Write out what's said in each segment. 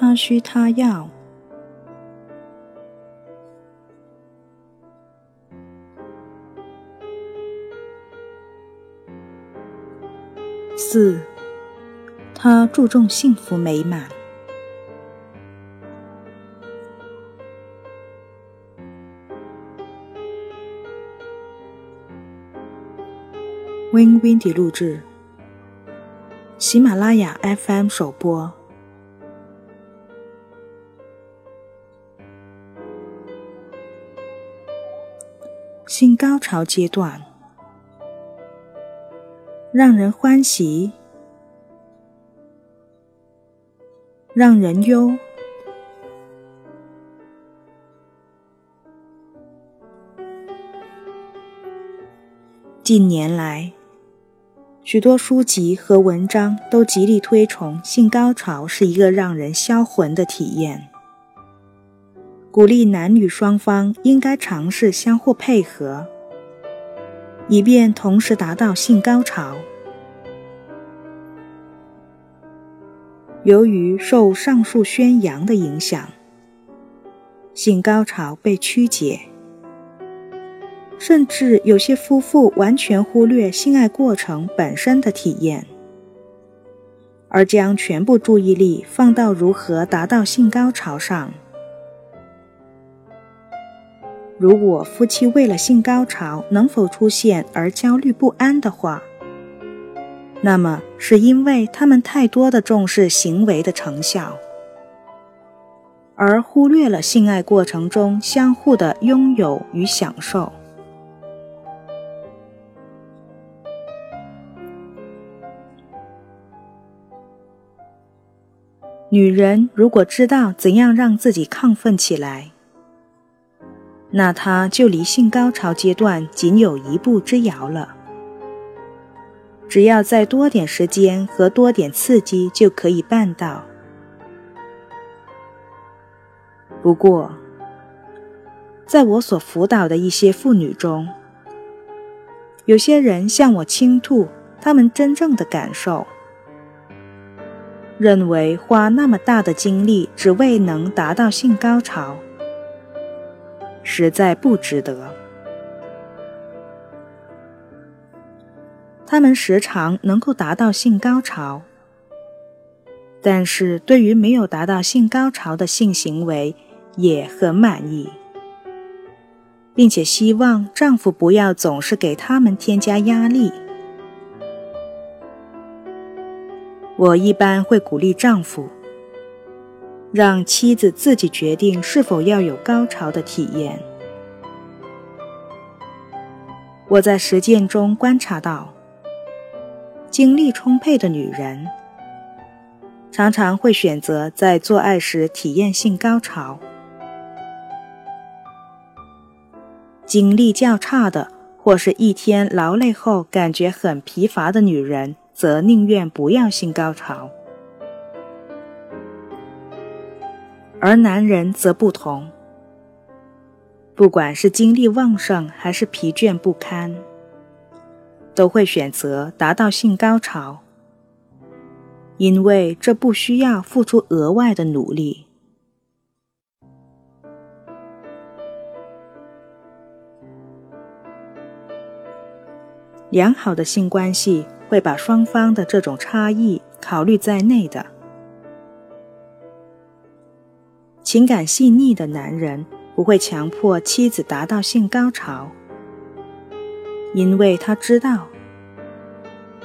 他需他要。四，他注重幸福美满。Win Windy 录制，喜马拉雅 FM 首播。性高潮阶段，让人欢喜，让人忧。近年来。许多书籍和文章都极力推崇性高潮是一个让人销魂的体验，鼓励男女双方应该尝试相互配合，以便同时达到性高潮。由于受上述宣扬的影响，性高潮被曲解。甚至有些夫妇完全忽略性爱过程本身的体验，而将全部注意力放到如何达到性高潮上。如果夫妻为了性高潮能否出现而焦虑不安的话，那么是因为他们太多的重视行为的成效，而忽略了性爱过程中相互的拥有与享受。女人如果知道怎样让自己亢奋起来，那他就离性高潮阶段仅有一步之遥了。只要再多点时间和多点刺激，就可以办到。不过，在我所辅导的一些妇女中，有些人向我倾吐他们真正的感受。认为花那么大的精力只为能达到性高潮，实在不值得。他们时常能够达到性高潮，但是对于没有达到性高潮的性行为也很满意，并且希望丈夫不要总是给他们添加压力。我一般会鼓励丈夫，让妻子自己决定是否要有高潮的体验。我在实践中观察到，精力充沛的女人常常会选择在做爱时体验性高潮，精力较差的或是一天劳累后感觉很疲乏的女人。则宁愿不要性高潮，而男人则不同。不管是精力旺盛还是疲倦不堪，都会选择达到性高潮，因为这不需要付出额外的努力。良好的性关系。会把双方的这种差异考虑在内的。情感细腻的男人不会强迫妻子达到性高潮，因为他知道，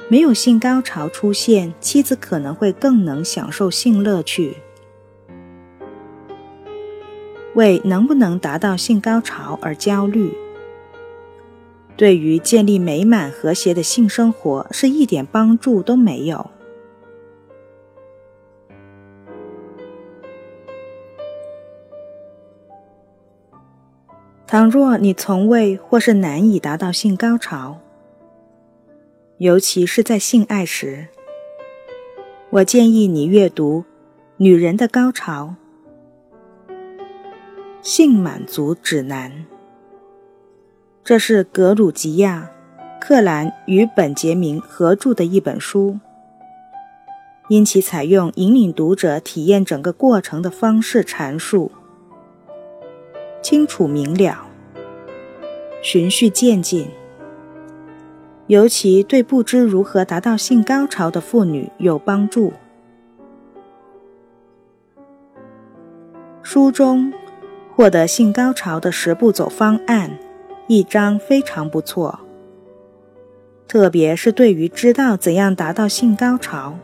没有性高潮出现，妻子可能会更能享受性乐趣。为能不能达到性高潮而焦虑。对于建立美满和谐的性生活是一点帮助都没有。倘若你从未或是难以达到性高潮，尤其是在性爱时，我建议你阅读《女人的高潮：性满足指南》。这是格鲁吉亚·克兰与本杰明合著的一本书。因其采用引领读者体验整个过程的方式阐述，清楚明了，循序渐进，尤其对不知如何达到性高潮的妇女有帮助。书中获得性高潮的十步走方案，一章非常不错，特别是对于知道怎样达到性高潮。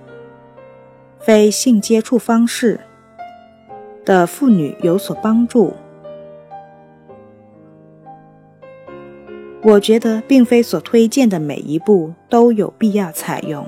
非性接触方式的妇女有所帮助。我觉得并非所推荐的每一步都有必要采用。